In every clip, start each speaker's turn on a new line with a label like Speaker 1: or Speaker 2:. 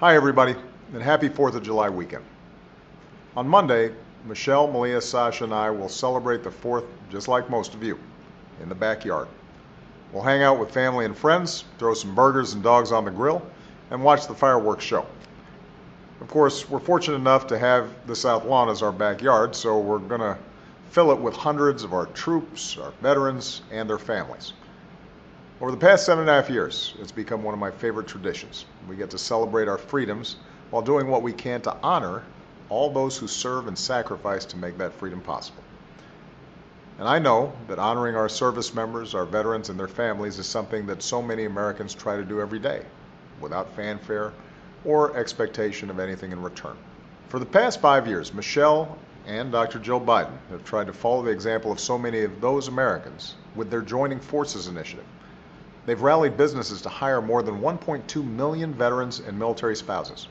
Speaker 1: Hi, everybody, and happy 4th of July weekend. On Monday, Michelle, Malia, Sasha, and I will celebrate the 4th just like most of you, in the backyard. We'll hang out with family and friends, throw some burgers and dogs on the grill, and watch the fireworks show. Of course, we're fortunate enough to have the South Lawn as our backyard, so we're going to fill it with hundreds of our troops, our veterans, and their families. Over the past seven and a half years, it's become one of my favorite traditions. We get to celebrate our freedoms while doing what we can to honor all those who serve and sacrifice to make that freedom possible. And I know that honoring our service members, our veterans, and their families is something that so many Americans try to do every day without fanfare or expectation of anything in return. For the past five years, Michelle and Dr. Jill Biden have tried to follow the example of so many of those Americans with their Joining Forces initiative. They've rallied businesses to hire more than 1.2 million veterans and military spouses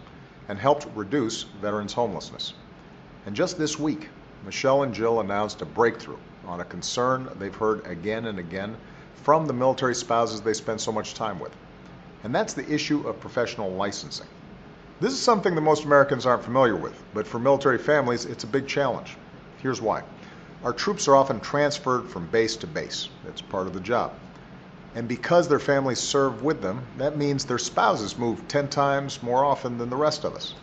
Speaker 1: and helped reduce veterans' homelessness. And just this week, Michelle and Jill announced a breakthrough on a concern they've heard again and again from the military spouses they spend so much time with. And that's the issue of professional licensing. This is something that most Americans aren't familiar with, but for military families, it's a big challenge. Here's why. Our troops are often transferred from base to base. It's part of the job. And because their families serve with them, that means their spouses move 10 times more often than the rest of us.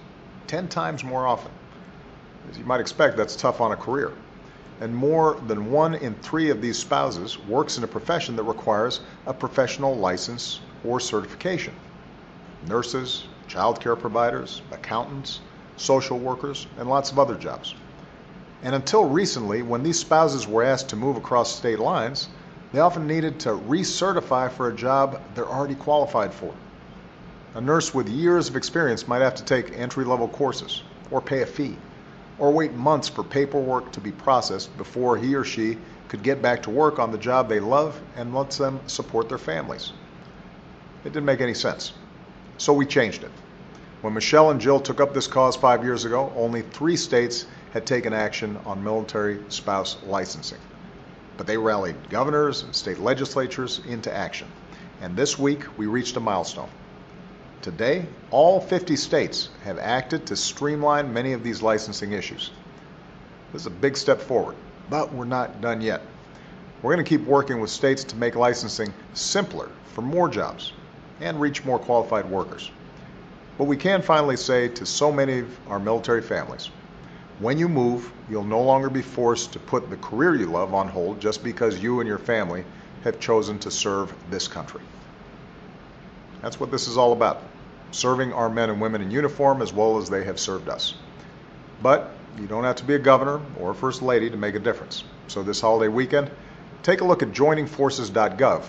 Speaker 1: 10 times more often. As you might expect, that's tough on a career. And more than one in three of these spouses works in a profession that requires a professional license or certification. Nurses, child care providers, accountants, social workers, and lots of other jobs. And until recently, when these spouses were asked to move across state lines, they often needed to recertify for a job they're already qualified for. A nurse with years of experience might have to take entry level courses, or pay a fee, or wait months for paperwork to be processed before he or she could get back to work on the job they love and lets them support their families. It didn't make any sense. So we changed it. When Michelle and Jill took up this cause five years ago, only three states had taken action on military spouse licensing. But they rallied governors and state legislatures into action. And this week, we reached a milestone. Today, all 50 states have acted to streamline many of these licensing issues. This is a big step forward, but we're not done yet. We're going to keep working with states to make licensing simpler for more jobs and reach more qualified workers. But we can finally say to so many of our military families, when you move, you'll no longer be forced to put the career you love on hold just because you and your family have chosen to serve this country. That's what this is all about serving our men and women in uniform as well as they have served us. But you don't have to be a governor or a first lady to make a difference. So this holiday weekend, take a look at joiningforces.gov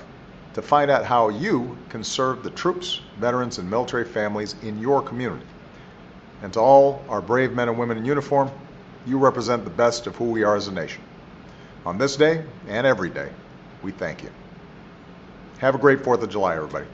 Speaker 1: to find out how you can serve the troops, veterans, and military families in your community. And to all our brave men and women in uniform, you represent the best of who we are as a nation. On this day and every day, we thank you. Have a great 4th of July, everybody.